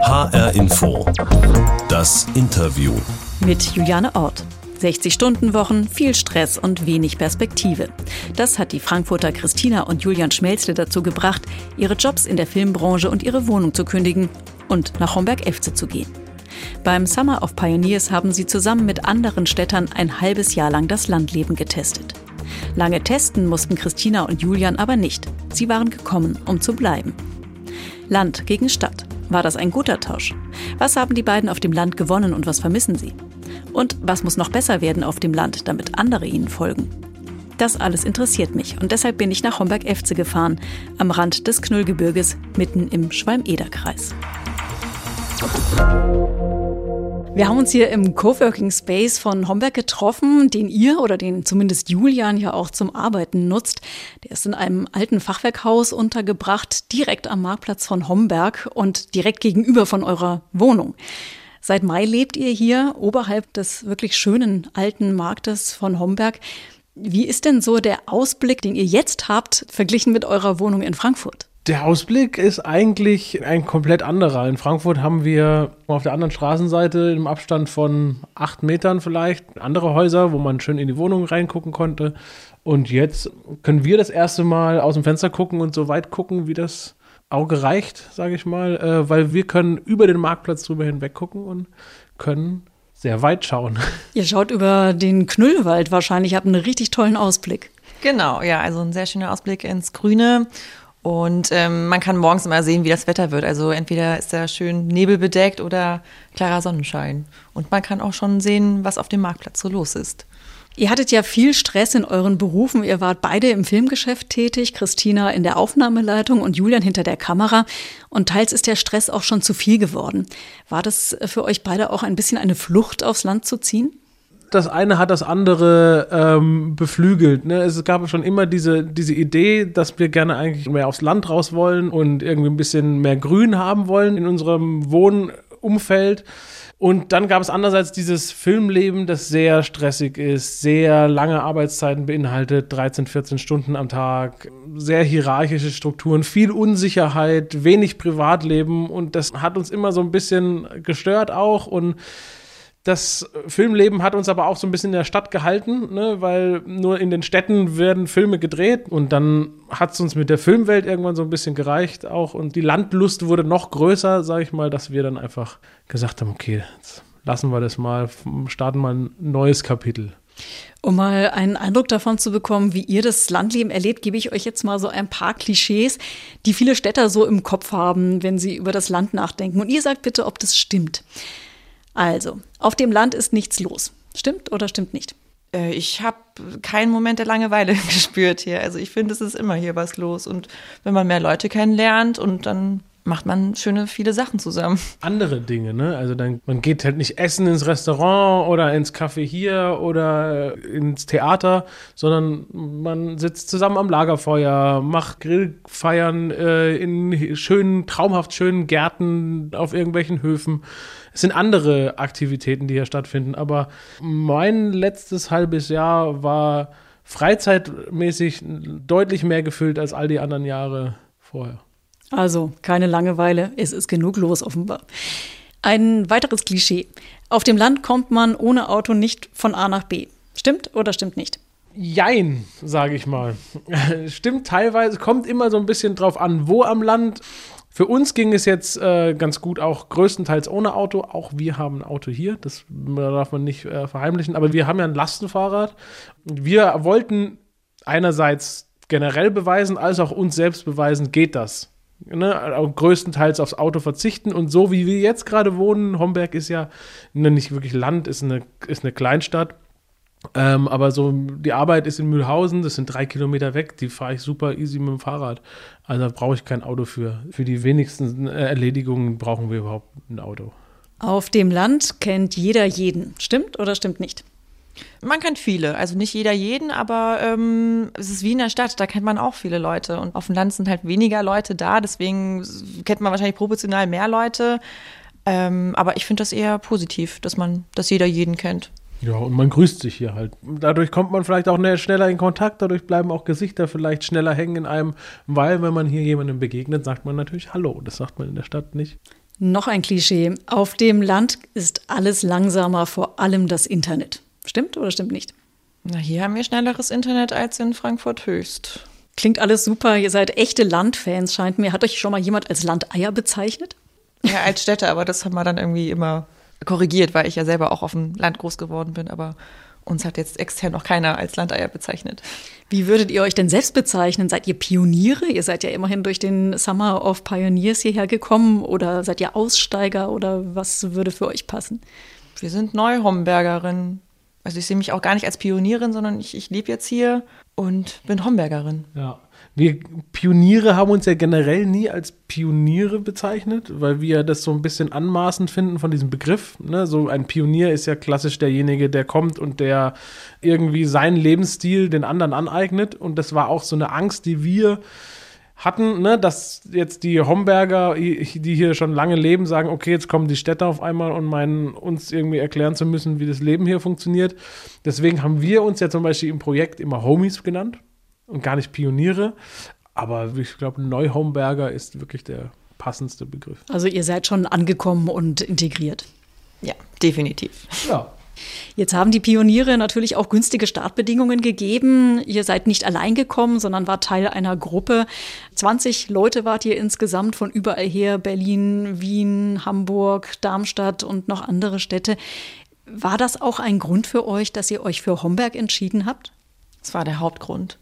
HR Info. Das Interview. Mit Juliane Ort. 60-Stunden-Wochen, viel Stress und wenig Perspektive. Das hat die Frankfurter Christina und Julian Schmelzle dazu gebracht, ihre Jobs in der Filmbranche und ihre Wohnung zu kündigen und nach Homberg-Efze zu gehen. Beim Summer of Pioneers haben sie zusammen mit anderen Städtern ein halbes Jahr lang das Landleben getestet. Lange testen mussten Christina und Julian aber nicht. Sie waren gekommen, um zu bleiben. Land gegen Stadt. War das ein guter Tausch? Was haben die beiden auf dem Land gewonnen und was vermissen sie? Und was muss noch besser werden auf dem Land, damit andere ihnen folgen? Das alles interessiert mich und deshalb bin ich nach Homberg-Efze gefahren, am Rand des Knüllgebirges, mitten im Schwalm-Eder-Kreis. Wir haben uns hier im Coworking Space von Homberg getroffen, den ihr oder den zumindest Julian ja auch zum Arbeiten nutzt. Der ist in einem alten Fachwerkhaus untergebracht, direkt am Marktplatz von Homberg und direkt gegenüber von eurer Wohnung. Seit Mai lebt ihr hier oberhalb des wirklich schönen alten Marktes von Homberg. Wie ist denn so der Ausblick, den ihr jetzt habt, verglichen mit eurer Wohnung in Frankfurt? Der Ausblick ist eigentlich ein komplett anderer. In Frankfurt haben wir auf der anderen Straßenseite im Abstand von acht Metern vielleicht andere Häuser, wo man schön in die Wohnung reingucken konnte. Und jetzt können wir das erste Mal aus dem Fenster gucken und so weit gucken, wie das Auge reicht, sage ich mal, äh, weil wir können über den Marktplatz drüber hinweg gucken und können sehr weit schauen. Ihr schaut über den Knüllwald wahrscheinlich, habt einen richtig tollen Ausblick. Genau, ja, also ein sehr schöner Ausblick ins Grüne. Und ähm, man kann morgens immer sehen, wie das Wetter wird. Also entweder ist da schön nebelbedeckt oder klarer Sonnenschein. Und man kann auch schon sehen, was auf dem Marktplatz so los ist. Ihr hattet ja viel Stress in euren Berufen. Ihr wart beide im Filmgeschäft tätig, Christina in der Aufnahmeleitung und Julian hinter der Kamera. Und teils ist der Stress auch schon zu viel geworden. War das für euch beide auch ein bisschen eine Flucht aufs Land zu ziehen? Das eine hat das andere ähm, beflügelt. Ne? Es gab schon immer diese, diese Idee, dass wir gerne eigentlich mehr aufs Land raus wollen und irgendwie ein bisschen mehr Grün haben wollen in unserem Wohnumfeld. Und dann gab es andererseits dieses Filmleben, das sehr stressig ist, sehr lange Arbeitszeiten beinhaltet, 13, 14 Stunden am Tag, sehr hierarchische Strukturen, viel Unsicherheit, wenig Privatleben und das hat uns immer so ein bisschen gestört auch und das Filmleben hat uns aber auch so ein bisschen in der Stadt gehalten, ne, weil nur in den Städten werden Filme gedreht und dann hat es uns mit der Filmwelt irgendwann so ein bisschen gereicht auch und die Landlust wurde noch größer, sage ich mal, dass wir dann einfach gesagt haben, okay, jetzt lassen wir das mal, starten mal ein neues Kapitel. Um mal einen Eindruck davon zu bekommen, wie ihr das Landleben erlebt, gebe ich euch jetzt mal so ein paar Klischees, die viele Städter so im Kopf haben, wenn sie über das Land nachdenken. Und ihr sagt bitte, ob das stimmt. Also, auf dem Land ist nichts los. Stimmt oder stimmt nicht? Äh, ich habe keinen Moment der Langeweile gespürt hier. Also ich finde, es ist immer hier was los. Und wenn man mehr Leute kennenlernt und dann macht man schöne viele Sachen zusammen. Andere Dinge, ne? Also dann, man geht halt nicht essen ins Restaurant oder ins Café hier oder ins Theater, sondern man sitzt zusammen am Lagerfeuer, macht Grillfeiern äh, in schönen, traumhaft schönen Gärten auf irgendwelchen Höfen. Es sind andere Aktivitäten, die hier stattfinden, aber mein letztes halbes Jahr war freizeitmäßig deutlich mehr gefüllt als all die anderen Jahre vorher. Also keine Langeweile, es ist genug los offenbar. Ein weiteres Klischee. Auf dem Land kommt man ohne Auto nicht von A nach B. Stimmt oder stimmt nicht? Jein, sage ich mal. Stimmt teilweise, kommt immer so ein bisschen drauf an, wo am Land. Für uns ging es jetzt äh, ganz gut, auch größtenteils ohne Auto. Auch wir haben ein Auto hier, das darf man nicht äh, verheimlichen. Aber wir haben ja ein Lastenfahrrad. Wir wollten einerseits generell beweisen, als auch uns selbst beweisen, geht das ne, größtenteils aufs Auto verzichten. Und so wie wir jetzt gerade wohnen, Homberg ist ja ne, nicht wirklich Land, ist eine, ist eine Kleinstadt. Ähm, aber so, die Arbeit ist in Mühlhausen, das sind drei Kilometer weg, die fahre ich super easy mit dem Fahrrad. Also da brauche ich kein Auto für. Für die wenigsten äh, Erledigungen brauchen wir überhaupt ein Auto. Auf dem Land kennt jeder jeden. Stimmt oder stimmt nicht? Man kennt viele, also nicht jeder jeden, aber ähm, es ist wie in der Stadt, da kennt man auch viele Leute. Und auf dem Land sind halt weniger Leute da, deswegen kennt man wahrscheinlich proportional mehr Leute. Ähm, aber ich finde das eher positiv, dass man, dass jeder jeden kennt. Ja, und man grüßt sich hier halt. Dadurch kommt man vielleicht auch schneller in Kontakt, dadurch bleiben auch Gesichter vielleicht schneller hängen in einem, weil wenn man hier jemandem begegnet, sagt man natürlich Hallo. Das sagt man in der Stadt nicht. Noch ein Klischee. Auf dem Land ist alles langsamer, vor allem das Internet. Stimmt oder stimmt nicht? Na, hier haben wir schnelleres Internet als in Frankfurt Höchst. Klingt alles super. Ihr seid echte Landfans, scheint mir. Hat euch schon mal jemand als Landeier bezeichnet? Ja, als Städte, aber das haben wir dann irgendwie immer korrigiert, weil ich ja selber auch auf dem Land groß geworden bin. Aber uns hat jetzt extern noch keiner als Landeier bezeichnet. Wie würdet ihr euch denn selbst bezeichnen? Seid ihr Pioniere? Ihr seid ja immerhin durch den Summer of Pioneers hierher gekommen oder seid ihr Aussteiger oder was würde für euch passen? Wir sind Neu-Hombergerinnen. Also ich sehe mich auch gar nicht als Pionierin, sondern ich, ich lebe jetzt hier und bin Hombergerin. Ja. Wir Pioniere haben uns ja generell nie als Pioniere bezeichnet, weil wir das so ein bisschen anmaßend finden von diesem Begriff. Ne? So ein Pionier ist ja klassisch derjenige, der kommt und der irgendwie seinen Lebensstil den anderen aneignet. Und das war auch so eine Angst, die wir hatten, ne, dass jetzt die Homberger, die hier schon lange leben, sagen, okay, jetzt kommen die Städte auf einmal und meinen, uns irgendwie erklären zu müssen, wie das Leben hier funktioniert. Deswegen haben wir uns ja zum Beispiel im Projekt immer Homies genannt und gar nicht Pioniere. Aber ich glaube, Neuhomberger ist wirklich der passendste Begriff. Also ihr seid schon angekommen und integriert. Ja, definitiv. Ja. Jetzt haben die Pioniere natürlich auch günstige Startbedingungen gegeben. Ihr seid nicht allein gekommen, sondern war Teil einer Gruppe. 20 Leute wart ihr insgesamt von überall her, Berlin, Wien, Hamburg, Darmstadt und noch andere Städte. War das auch ein Grund für euch, dass ihr euch für Homberg entschieden habt? Das war der Hauptgrund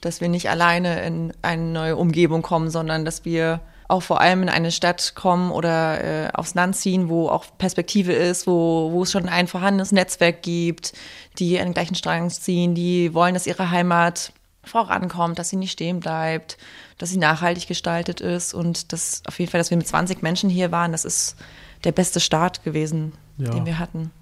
dass wir nicht alleine in eine neue Umgebung kommen, sondern dass wir auch vor allem in eine Stadt kommen oder äh, aufs Land ziehen, wo auch Perspektive ist, wo, wo es schon ein vorhandenes Netzwerk gibt, die an den gleichen Strang ziehen, die wollen, dass ihre Heimat vorankommt, dass sie nicht stehen bleibt, dass sie nachhaltig gestaltet ist und das auf jeden Fall, dass wir mit 20 Menschen hier waren, das ist der beste Start gewesen, ja. den wir hatten.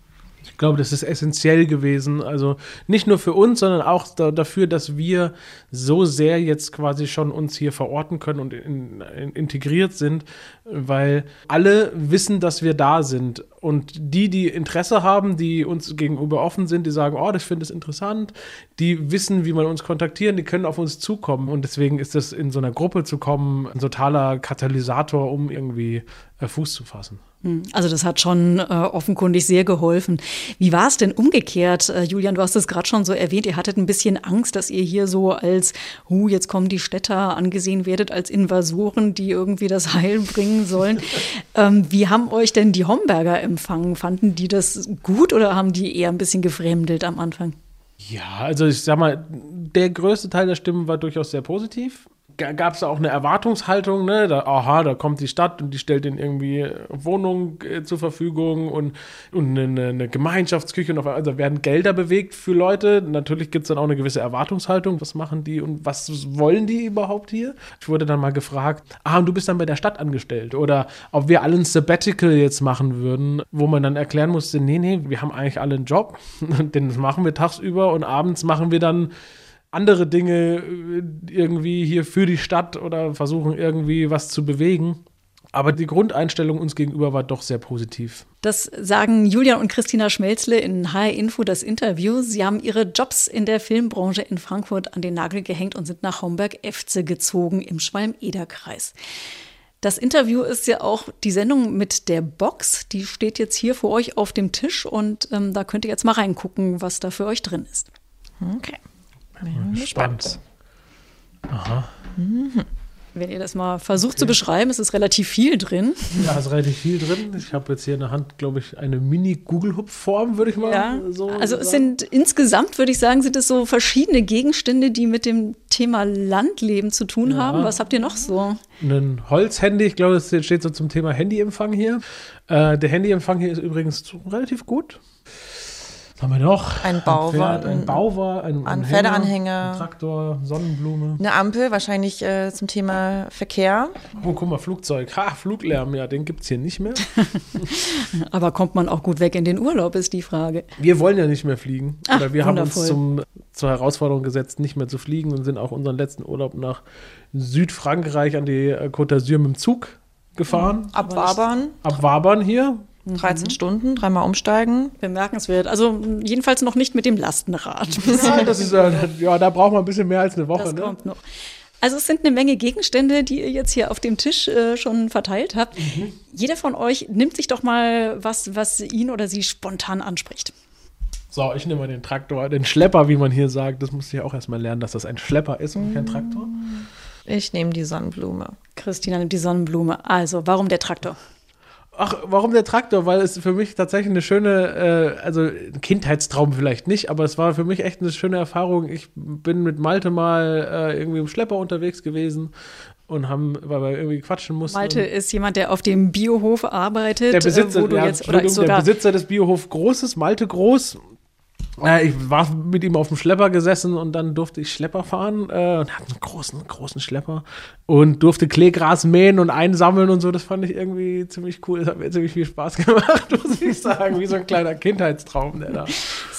Ich glaube, das ist essentiell gewesen. Also nicht nur für uns, sondern auch da, dafür, dass wir so sehr jetzt quasi schon uns hier verorten können und in, in, integriert sind, weil alle wissen, dass wir da sind. Und die, die Interesse haben, die uns gegenüber offen sind, die sagen, oh, ich finde es interessant, die wissen, wie man uns kontaktieren, die können auf uns zukommen. Und deswegen ist das in so einer Gruppe zu kommen ein totaler Katalysator, um irgendwie äh, Fuß zu fassen. Hm, also das hat schon äh, offenkundig sehr geholfen. Wie war es denn umgekehrt? Äh, Julian, du hast es gerade schon so erwähnt, ihr hattet ein bisschen Angst, dass ihr hier so als, hu, jetzt kommen die Städter angesehen werdet, als Invasoren, die irgendwie das Heil bringen sollen. ähm, wie haben euch denn die Homberger empfangen? Fanden die das gut oder haben die eher ein bisschen gefremdelt am Anfang? Ja, also ich sag mal, der größte Teil der Stimmen war durchaus sehr positiv gab es auch eine Erwartungshaltung, ne? Da, aha, da kommt die Stadt und die stellt ihnen irgendwie Wohnungen äh, zur Verfügung und, und eine, eine Gemeinschaftsküche und auf, also werden Gelder bewegt für Leute. Natürlich gibt es dann auch eine gewisse Erwartungshaltung. Was machen die und was wollen die überhaupt hier? Ich wurde dann mal gefragt, ah, und du bist dann bei der Stadt angestellt oder ob wir alle ein Sabbatical jetzt machen würden, wo man dann erklären musste, nee, nee, wir haben eigentlich alle einen Job, den machen wir tagsüber und abends machen wir dann andere Dinge äh, irgendwie hier für die Stadt oder versuchen irgendwie was zu bewegen. Aber die Grundeinstellung uns gegenüber war doch sehr positiv. Das sagen Julian und Christina Schmelzle in HR Info das Interview. Sie haben ihre Jobs in der Filmbranche in Frankfurt an den Nagel gehängt und sind nach Homberg-Efze gezogen im Schwalm-Eder-Kreis. Das Interview ist ja auch die Sendung mit der Box. Die steht jetzt hier für euch auf dem Tisch und ähm, da könnt ihr jetzt mal reingucken, was da für euch drin ist. Okay. Spannend. Aha. Mhm. Wenn ihr das mal versucht okay. zu beschreiben, ist es relativ viel drin. Ja, ist relativ viel drin. Ich habe jetzt hier in der Hand, glaube ich, eine Mini-Google-Hub-Form, würde ich mal ja. so Also sagen. es sind insgesamt, würde ich sagen, sind es so verschiedene Gegenstände, die mit dem Thema Landleben zu tun ja. haben. Was habt ihr noch so? Ein Holzhandy, ich glaube, das steht so zum Thema Handyempfang hier. Äh, der Handyempfang hier ist übrigens relativ gut. Was haben wir noch? Ein Bauwagen. Ein, ein Bauwagen, ein, ein Pferdeanhänger. Ein Traktor, Sonnenblume. Eine Ampel, wahrscheinlich äh, zum Thema Verkehr. Oh, guck mal, Flugzeug. Ha, Fluglärm, ja, den gibt es hier nicht mehr. Aber kommt man auch gut weg in den Urlaub, ist die Frage. Wir wollen ja nicht mehr fliegen. Ach, Oder wir wundervoll. haben uns zum, zur Herausforderung gesetzt, nicht mehr zu fliegen und sind auch unseren letzten Urlaub nach Südfrankreich an die äh, Côte d'Azur mit dem Zug gefahren. Ab Wabern. Ab Wabern hier. 13 mhm. Stunden, dreimal umsteigen. Bemerkenswert. Also jedenfalls noch nicht mit dem Lastenrad. ja, das ist, ja, da braucht man ein bisschen mehr als eine Woche. Das ne? kommt noch. Also es sind eine Menge Gegenstände, die ihr jetzt hier auf dem Tisch äh, schon verteilt habt. Mhm. Jeder von euch nimmt sich doch mal was, was ihn oder sie spontan anspricht. So, ich nehme mal den Traktor, den Schlepper, wie man hier sagt. Das musste ich auch erstmal lernen, dass das ein Schlepper ist und kein Traktor. Ich nehme die Sonnenblume. Christina nimmt die Sonnenblume. Also, warum der Traktor? Ach, warum der Traktor? Weil es für mich tatsächlich eine schöne, äh, also ein Kindheitstraum vielleicht nicht, aber es war für mich echt eine schöne Erfahrung. Ich bin mit Malte mal äh, irgendwie im Schlepper unterwegs gewesen und haben, weil wir irgendwie quatschen mussten. Malte ist jemand, der auf dem Biohof arbeitet. Der Besitzer, äh, ja, jetzt, oder der Besitzer des Biohof Großes, Malte Groß, äh, ich war mit ihm auf dem Schlepper gesessen und dann durfte ich Schlepper fahren äh, und hatte einen großen, großen Schlepper und durfte Kleegras mähen und einsammeln und so. Das fand ich irgendwie ziemlich cool. Das hat mir ziemlich viel Spaß gemacht, muss ich sagen. Wie so ein kleiner Kindheitstraum, der da.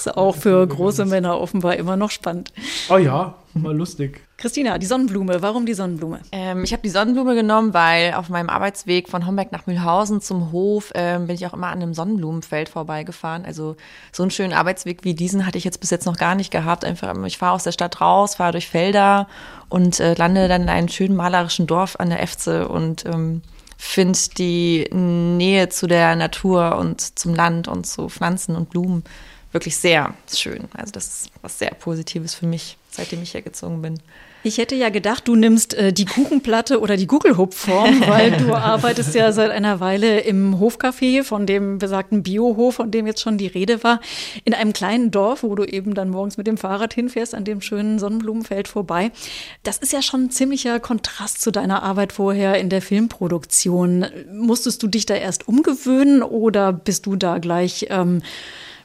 Ist auch für große Männer offenbar immer noch spannend. Oh ja, mal lustig. Christina, die Sonnenblume. Warum die Sonnenblume? Ähm, ich habe die Sonnenblume genommen, weil auf meinem Arbeitsweg von Homberg nach Mühlhausen zum Hof ähm, bin ich auch immer an einem Sonnenblumenfeld vorbeigefahren. Also so einen schönen Arbeitsweg wie diesen hatte ich jetzt bis jetzt noch gar nicht gehabt. Einfach, ich fahre aus der Stadt raus, fahre durch Felder und äh, lande dann in einem schönen malerischen Dorf an der Efze und ähm, finde die Nähe zu der Natur und zum Land und zu Pflanzen und Blumen wirklich sehr schön. Also das ist was sehr Positives für mich, seitdem ich hergezogen bin. Ich hätte ja gedacht, du nimmst äh, die Kuchenplatte oder die Gugelhupfform, weil du arbeitest ja seit einer Weile im Hofcafé von dem besagten Biohof, von dem jetzt schon die Rede war, in einem kleinen Dorf, wo du eben dann morgens mit dem Fahrrad hinfährst, an dem schönen Sonnenblumenfeld vorbei. Das ist ja schon ein ziemlicher Kontrast zu deiner Arbeit vorher in der Filmproduktion. Musstest du dich da erst umgewöhnen oder bist du da gleich ähm,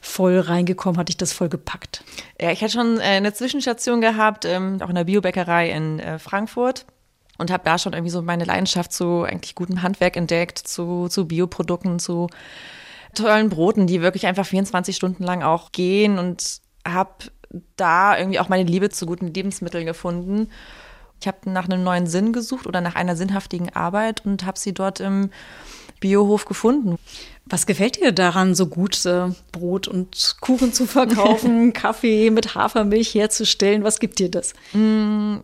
voll reingekommen? Hat dich das voll gepackt? Ja, ich hatte schon äh, eine Zwischenstation gehabt, ähm, auch in der Biobäckerei in äh, Frankfurt und habe da schon irgendwie so meine Leidenschaft zu eigentlich gutem Handwerk entdeckt, zu, zu Bioprodukten, zu tollen Broten, die wirklich einfach 24 Stunden lang auch gehen und habe da irgendwie auch meine Liebe zu guten Lebensmitteln gefunden. Ich habe nach einem neuen Sinn gesucht oder nach einer sinnhaftigen Arbeit und habe sie dort im Biohof gefunden. Was gefällt dir daran, so gut äh, Brot und Kuchen zu verkaufen, Kaffee mit Hafermilch herzustellen? Was gibt dir das? Mm,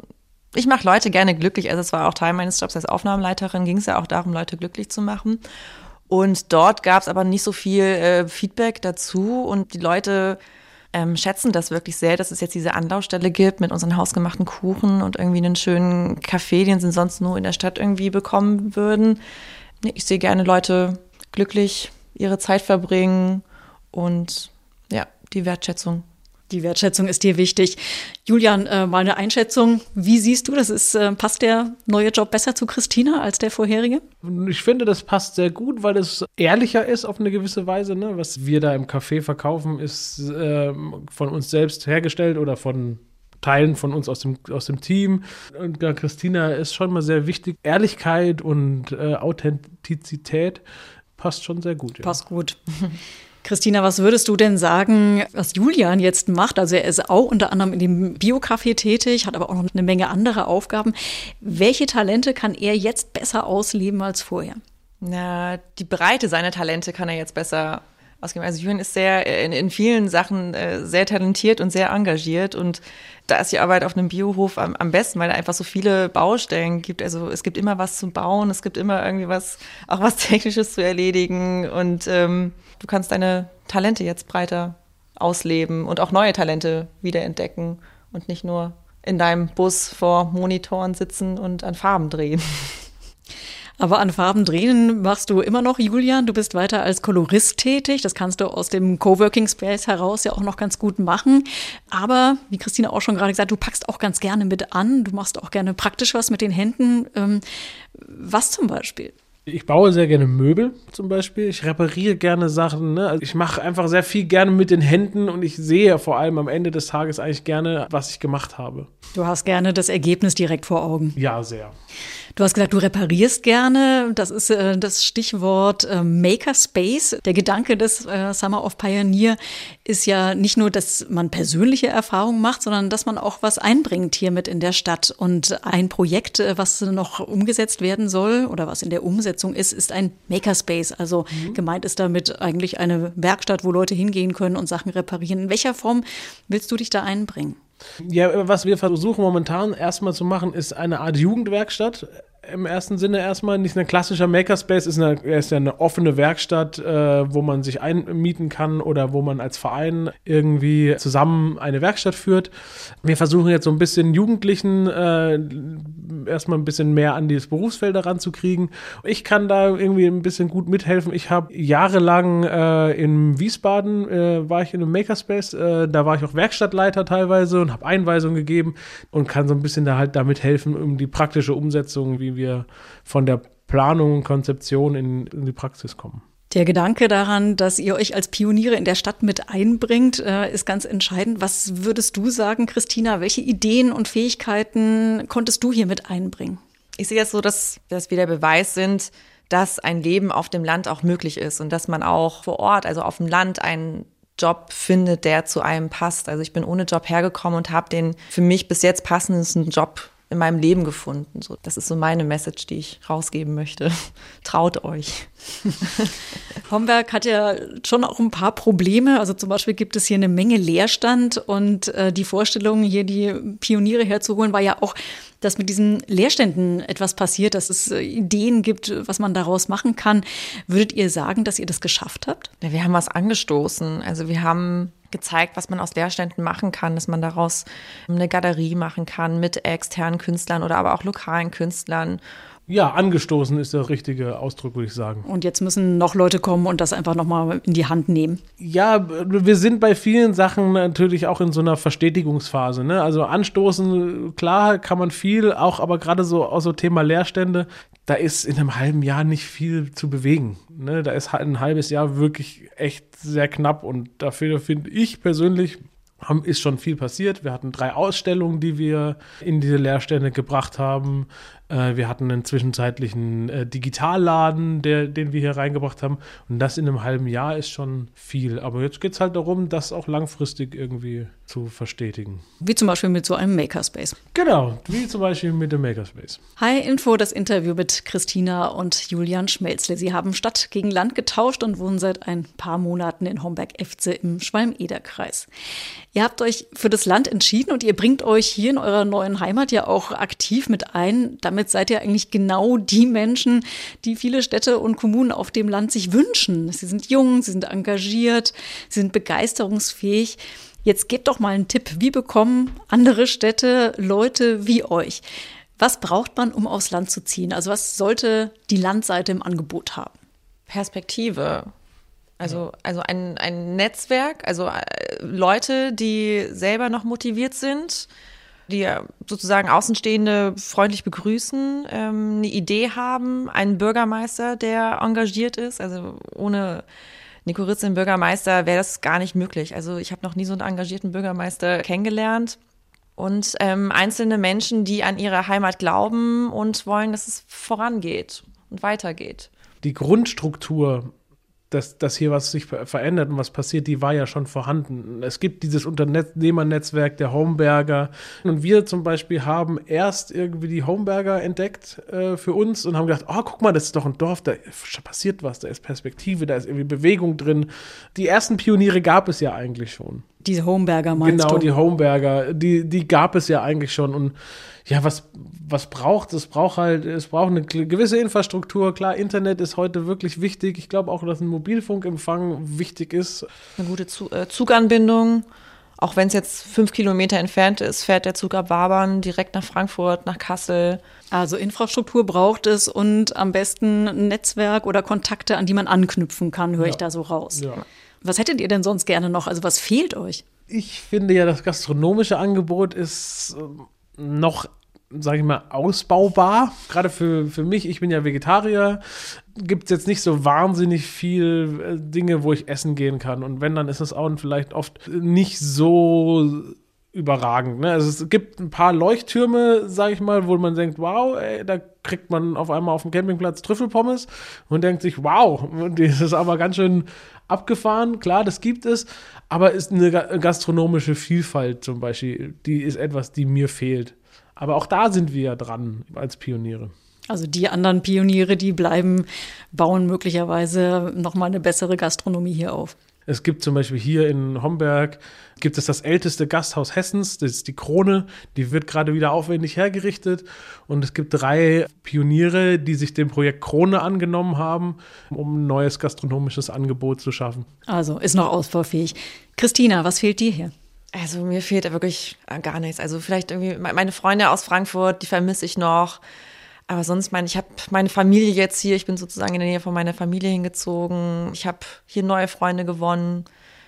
ich mache Leute gerne glücklich. Also es war auch Teil meines Jobs als Aufnahmeleiterin, ging es ja auch darum, Leute glücklich zu machen. Und dort gab es aber nicht so viel äh, Feedback dazu und die Leute ähm, schätzen das wirklich sehr, dass es jetzt diese Anlaufstelle gibt mit unseren hausgemachten Kuchen und irgendwie einen schönen Kaffee, den sie sonst nur in der Stadt irgendwie bekommen würden. Ich sehe gerne Leute glücklich ihre Zeit verbringen und ja, die Wertschätzung. Die Wertschätzung ist dir wichtig. Julian, äh, mal eine Einschätzung. Wie siehst du das? Ist, äh, passt der neue Job besser zu Christina als der vorherige? Ich finde, das passt sehr gut, weil es ehrlicher ist auf eine gewisse Weise. Ne? Was wir da im Café verkaufen, ist äh, von uns selbst hergestellt oder von Teilen von uns aus dem, aus dem Team. Und ja, Christina ist schon mal sehr wichtig. Ehrlichkeit und äh, Authentizität passt schon sehr gut. Ja. Passt gut. Christina, was würdest du denn sagen, was Julian jetzt macht? Also er ist auch unter anderem in dem Biocafé tätig, hat aber auch noch eine Menge andere Aufgaben. Welche Talente kann er jetzt besser ausleben als vorher? Na, die Breite seiner Talente kann er jetzt besser ausgeben. Also Julian ist sehr in, in vielen Sachen äh, sehr talentiert und sehr engagiert und da ist die Arbeit auf einem Biohof am, am besten, weil da einfach so viele Baustellen gibt. Also es gibt immer was zu bauen, es gibt immer irgendwie was, auch was Technisches zu erledigen und ähm, du kannst deine Talente jetzt breiter ausleben und auch neue Talente wiederentdecken und nicht nur in deinem Bus vor Monitoren sitzen und an Farben drehen. Aber an Farben drehen machst du immer noch, Julian. Du bist weiter als Kolorist tätig. Das kannst du aus dem Coworking Space heraus ja auch noch ganz gut machen. Aber, wie Christine auch schon gerade gesagt, du packst auch ganz gerne mit an. Du machst auch gerne praktisch was mit den Händen. Ähm, was zum Beispiel? Ich baue sehr gerne Möbel zum Beispiel. Ich repariere gerne Sachen. Ne? Also ich mache einfach sehr viel gerne mit den Händen und ich sehe vor allem am Ende des Tages eigentlich gerne, was ich gemacht habe. Du hast gerne das Ergebnis direkt vor Augen. Ja, sehr. Du hast gesagt, du reparierst gerne. Das ist äh, das Stichwort äh, Makerspace. Der Gedanke des äh, Summer of Pioneer ist ja nicht nur, dass man persönliche Erfahrungen macht, sondern dass man auch was einbringt hier mit in der Stadt. Und ein Projekt, äh, was noch umgesetzt werden soll oder was in der Umsetzung ist, ist ein Makerspace. Also mhm. gemeint ist damit eigentlich eine Werkstatt, wo Leute hingehen können und Sachen reparieren. In welcher Form willst du dich da einbringen? Ja, was wir versuchen momentan erstmal zu machen, ist eine Art Jugendwerkstatt im ersten Sinne erstmal nicht ein klassischer Makerspace, ist, eine, ist ja eine offene Werkstatt, äh, wo man sich einmieten kann oder wo man als Verein irgendwie zusammen eine Werkstatt führt. Wir versuchen jetzt so ein bisschen Jugendlichen äh, erstmal ein bisschen mehr an dieses Berufsfeld ranzukriegen. Ich kann da irgendwie ein bisschen gut mithelfen. Ich habe jahrelang äh, in Wiesbaden äh, war ich in einem Makerspace, äh, da war ich auch Werkstattleiter teilweise und habe Einweisungen gegeben und kann so ein bisschen da halt damit helfen, um die praktische Umsetzung, wie wir von der Planung und Konzeption in, in die Praxis kommen. Der Gedanke daran, dass ihr euch als Pioniere in der Stadt mit einbringt, äh, ist ganz entscheidend. Was würdest du sagen, Christina? Welche Ideen und Fähigkeiten konntest du hier mit einbringen? Ich sehe das so, dass, dass wir der Beweis sind, dass ein Leben auf dem Land auch möglich ist und dass man auch vor Ort, also auf dem Land, einen Job findet, der zu einem passt. Also ich bin ohne Job hergekommen und habe den für mich bis jetzt passendsten Job in meinem Leben gefunden. So, das ist so meine Message, die ich rausgeben möchte. Traut euch. Homberg hat ja schon auch ein paar Probleme. Also zum Beispiel gibt es hier eine Menge Leerstand und äh, die Vorstellung, hier die Pioniere herzuholen, war ja auch, dass mit diesen Leerständen etwas passiert, dass es äh, Ideen gibt, was man daraus machen kann. Würdet ihr sagen, dass ihr das geschafft habt? Ja, wir haben was angestoßen. Also wir haben gezeigt, was man aus Leerständen machen kann, dass man daraus eine Galerie machen kann mit externen Künstlern oder aber auch lokalen Künstlern. Ja, angestoßen ist der richtige Ausdruck, würde ich sagen. Und jetzt müssen noch Leute kommen und das einfach nochmal in die Hand nehmen. Ja, wir sind bei vielen Sachen natürlich auch in so einer Verstetigungsphase. Ne? Also anstoßen, klar, kann man viel, auch aber gerade so aus so Thema Leerstände, da ist in einem halben Jahr nicht viel zu bewegen. Ne? Da ist ein halbes Jahr wirklich echt sehr knapp und dafür finde ich persönlich, haben, ist schon viel passiert. Wir hatten drei Ausstellungen, die wir in diese Leerstände gebracht haben. Äh, wir hatten einen zwischenzeitlichen äh, Digitalladen, der, den wir hier reingebracht haben. Und das in einem halben Jahr ist schon viel. Aber jetzt geht es halt darum, das auch langfristig irgendwie zu verstetigen. Wie zum Beispiel mit so einem Makerspace. Genau, wie zum Beispiel mit dem Makerspace. Hi Info, das Interview mit Christina und Julian Schmelzle. Sie haben Stadt gegen Land getauscht und wohnen seit ein paar Monaten in Homberg-Efze im Schwalm-Eder-Kreis. Ihr habt euch für das Land entschieden und ihr bringt euch hier in eurer neuen Heimat ja auch aktiv mit ein, damit damit seid ihr eigentlich genau die Menschen, die viele Städte und Kommunen auf dem Land sich wünschen. Sie sind jung, sie sind engagiert, sie sind begeisterungsfähig. Jetzt gebt doch mal einen Tipp. Wie bekommen andere Städte Leute wie euch? Was braucht man, um aufs Land zu ziehen? Also was sollte die Landseite im Angebot haben? Perspektive. Also, also ein, ein Netzwerk, also äh, Leute, die selber noch motiviert sind, die sozusagen Außenstehende freundlich begrüßen, ähm, eine Idee haben, einen Bürgermeister, der engagiert ist. Also ohne Nico Ritz, Bürgermeister, wäre das gar nicht möglich. Also ich habe noch nie so einen engagierten Bürgermeister kennengelernt. Und ähm, einzelne Menschen, die an ihre Heimat glauben und wollen, dass es vorangeht und weitergeht. Die Grundstruktur dass, dass hier was sich verändert und was passiert, die war ja schon vorhanden. Es gibt dieses Unternehmernetzwerk der Homeberger. Und wir zum Beispiel haben erst irgendwie die Homeberger entdeckt äh, für uns und haben gedacht, oh, guck mal, das ist doch ein Dorf, da passiert was, da ist Perspektive, da ist irgendwie Bewegung drin. Die ersten Pioniere gab es ja eigentlich schon. Diese Homeberger meinst genau, du? Genau, die Homeberger, die, die gab es ja eigentlich schon. Und ja, was, was braucht es? braucht halt, es braucht eine gewisse Infrastruktur. Klar, Internet ist heute wirklich wichtig. Ich glaube auch, dass ein Mobilfunkempfang wichtig ist. Eine gute äh, Zuganbindung. Auch wenn es jetzt fünf Kilometer entfernt ist, fährt der Zug ab Wabern direkt nach Frankfurt, nach Kassel. Also Infrastruktur braucht es und am besten ein Netzwerk oder Kontakte, an die man anknüpfen kann, höre ja. ich da so raus. Ja. Was hättet ihr denn sonst gerne noch? Also was fehlt euch? Ich finde ja, das gastronomische Angebot ist ähm, noch sage ich mal, ausbaubar. Gerade für, für mich, ich bin ja Vegetarier, gibt es jetzt nicht so wahnsinnig viel äh, Dinge, wo ich essen gehen kann. Und wenn, dann ist es auch vielleicht oft nicht so überragend. Ne? Also es gibt ein paar Leuchttürme, sage ich mal, wo man denkt, wow, ey, da kriegt man auf einmal auf dem Campingplatz Trüffelpommes und denkt sich, wow, das ist aber ganz schön abgefahren. Klar, das gibt es, aber ist eine gastronomische Vielfalt zum Beispiel, die ist etwas, die mir fehlt. Aber auch da sind wir ja dran als Pioniere. Also die anderen Pioniere, die bleiben, bauen möglicherweise nochmal eine bessere Gastronomie hier auf. Es gibt zum Beispiel hier in Homberg gibt es das älteste Gasthaus Hessens, das ist die Krone, die wird gerade wieder aufwendig hergerichtet und es gibt drei Pioniere, die sich dem Projekt Krone angenommen haben, um ein neues gastronomisches Angebot zu schaffen. Also ist noch ausbaufähig. Christina, was fehlt dir hier? Also mir fehlt da wirklich gar nichts. Also vielleicht irgendwie meine Freunde aus Frankfurt, die vermisse ich noch. Aber sonst meine ich habe meine Familie jetzt hier. Ich bin sozusagen in der Nähe von meiner Familie hingezogen. Ich habe hier neue Freunde gewonnen.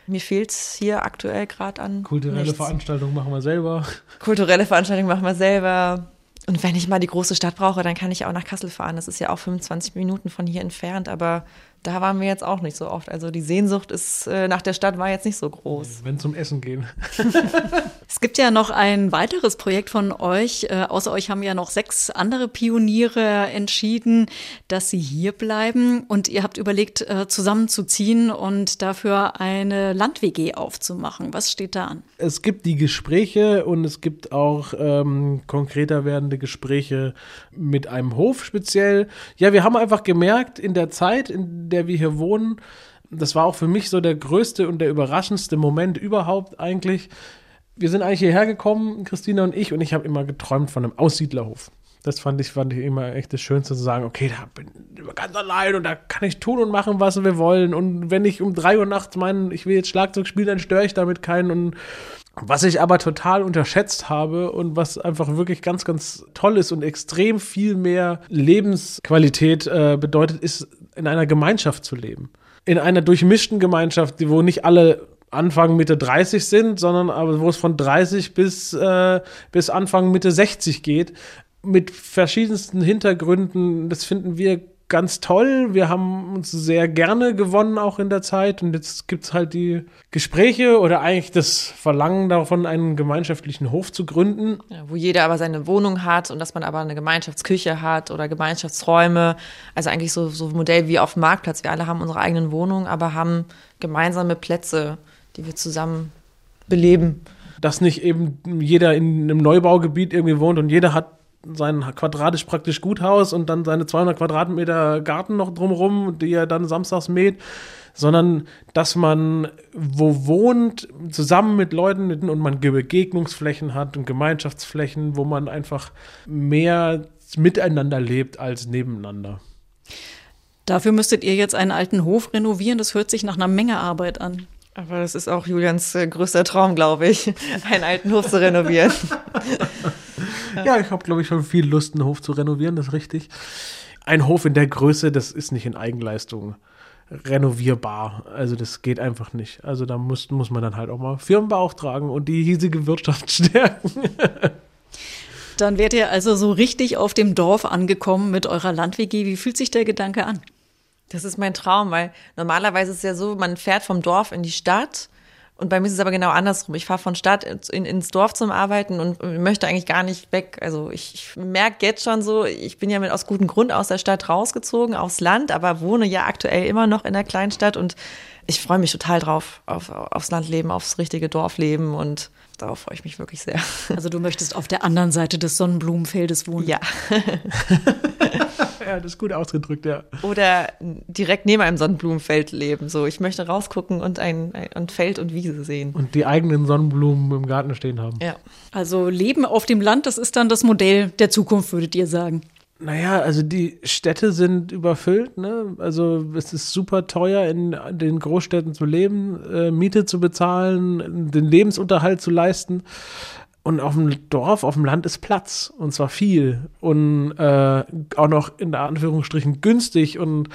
Mir fehlt es hier aktuell gerade an. Kulturelle nichts. Veranstaltungen machen wir selber. Kulturelle Veranstaltungen machen wir selber. Und wenn ich mal die große Stadt brauche, dann kann ich auch nach Kassel fahren. Das ist ja auch 25 Minuten von hier entfernt. Aber da waren wir jetzt auch nicht so oft. Also die Sehnsucht ist äh, nach der Stadt war jetzt nicht so groß. Wenn zum Essen gehen. es gibt ja noch ein weiteres Projekt von euch. Äh, außer euch haben ja noch sechs andere Pioniere entschieden, dass sie hier bleiben. Und ihr habt überlegt, äh, zusammenzuziehen und dafür eine Land-WG aufzumachen. Was steht da an? Es gibt die Gespräche und es gibt auch ähm, konkreter werdende Gespräche mit einem Hof speziell. Ja, wir haben einfach gemerkt, in der Zeit, in der wir hier wohnen, das war auch für mich so der größte und der überraschendste Moment überhaupt eigentlich. Wir sind eigentlich hierher gekommen, Christina und ich, und ich habe immer geträumt von einem Aussiedlerhof. Das fand ich, fand ich immer echt das Schönste zu sagen, okay, da bin ich ganz allein und da kann ich tun und machen, was wir wollen. Und wenn ich um drei Uhr nachts meinen, ich will jetzt Schlagzeug spielen, dann störe ich damit keinen. Und was ich aber total unterschätzt habe und was einfach wirklich ganz, ganz toll ist und extrem viel mehr Lebensqualität äh, bedeutet, ist in einer Gemeinschaft zu leben. In einer durchmischten Gemeinschaft, wo nicht alle Anfang Mitte 30 sind, sondern aber wo es von 30 bis, äh, bis Anfang Mitte 60 geht, mit verschiedensten Hintergründen. Das finden wir ganz toll. Wir haben uns sehr gerne gewonnen, auch in der Zeit. Und jetzt gibt es halt die Gespräche oder eigentlich das Verlangen davon, einen gemeinschaftlichen Hof zu gründen. Ja, wo jeder aber seine Wohnung hat und dass man aber eine Gemeinschaftsküche hat oder Gemeinschaftsräume. Also eigentlich so, so ein Modell wie auf dem Marktplatz. Wir alle haben unsere eigenen Wohnungen, aber haben gemeinsame Plätze, die wir zusammen beleben. Dass nicht eben jeder in einem Neubaugebiet irgendwie wohnt und jeder hat sein quadratisch praktisch Guthaus und dann seine 200 Quadratmeter Garten noch drumherum, die er dann samstags mäht, sondern dass man wo wohnt, zusammen mit Leuten und man Begegnungsflächen hat und Gemeinschaftsflächen, wo man einfach mehr miteinander lebt als nebeneinander. Dafür müsstet ihr jetzt einen alten Hof renovieren. Das hört sich nach einer Menge Arbeit an. Aber das ist auch Julians äh, größter Traum, glaube ich, einen alten Hof zu renovieren. ja, ich habe, glaube ich, schon viel Lust, einen Hof zu renovieren, das ist richtig. Ein Hof in der Größe, das ist nicht in Eigenleistung renovierbar. Also das geht einfach nicht. Also da muss, muss man dann halt auch mal Firmen beauftragen und die hiesige Wirtschaft stärken. Dann wärt ihr also so richtig auf dem Dorf angekommen mit eurer Land-WG. Wie fühlt sich der Gedanke an? Das ist mein Traum, weil normalerweise ist es ja so, man fährt vom Dorf in die Stadt und bei mir ist es aber genau andersrum. Ich fahre von Stadt in, ins Dorf zum Arbeiten und möchte eigentlich gar nicht weg. Also ich, ich merke jetzt schon so, ich bin ja mit aus gutem Grund aus der Stadt rausgezogen, aufs Land, aber wohne ja aktuell immer noch in der Kleinstadt und ich freue mich total drauf, auf, aufs Landleben, aufs richtige Dorfleben und darauf freue ich mich wirklich sehr. Also du möchtest auf der anderen Seite des Sonnenblumenfeldes wohnen? Ja. ja, das ist gut ausgedrückt, ja. Oder direkt neben einem Sonnenblumenfeld leben. So, ich möchte rausgucken und ein, ein Feld und Wiese sehen. Und die eigenen Sonnenblumen im Garten stehen haben. Ja. Also Leben auf dem Land, das ist dann das Modell der Zukunft, würdet ihr sagen. Naja, also die Städte sind überfüllt. Ne? Also es ist super teuer, in den Großstädten zu leben, äh, Miete zu bezahlen, den Lebensunterhalt zu leisten. Und auf dem Dorf, auf dem Land ist Platz. Und zwar viel. Und äh, auch noch in Anführungsstrichen günstig und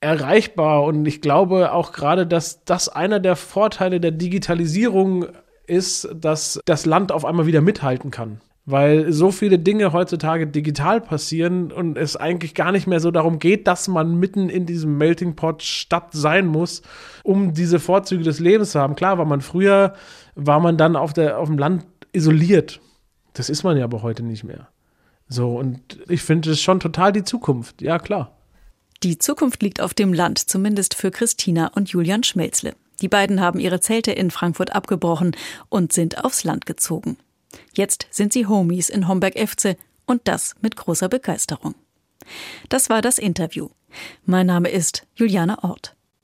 erreichbar. Und ich glaube auch gerade, dass das einer der Vorteile der Digitalisierung ist, dass das Land auf einmal wieder mithalten kann. Weil so viele Dinge heutzutage digital passieren und es eigentlich gar nicht mehr so darum geht, dass man mitten in diesem Melting Pot Stadt sein muss, um diese Vorzüge des Lebens zu haben. Klar, war man früher, war man dann auf, der, auf dem Land isoliert. Das ist man ja aber heute nicht mehr. So, und ich finde es schon total die Zukunft. Ja, klar. Die Zukunft liegt auf dem Land, zumindest für Christina und Julian Schmelzle. Die beiden haben ihre Zelte in Frankfurt abgebrochen und sind aufs Land gezogen. Jetzt sind sie Homies in Homberg-Efze und das mit großer Begeisterung. Das war das Interview. Mein Name ist Juliane Ort.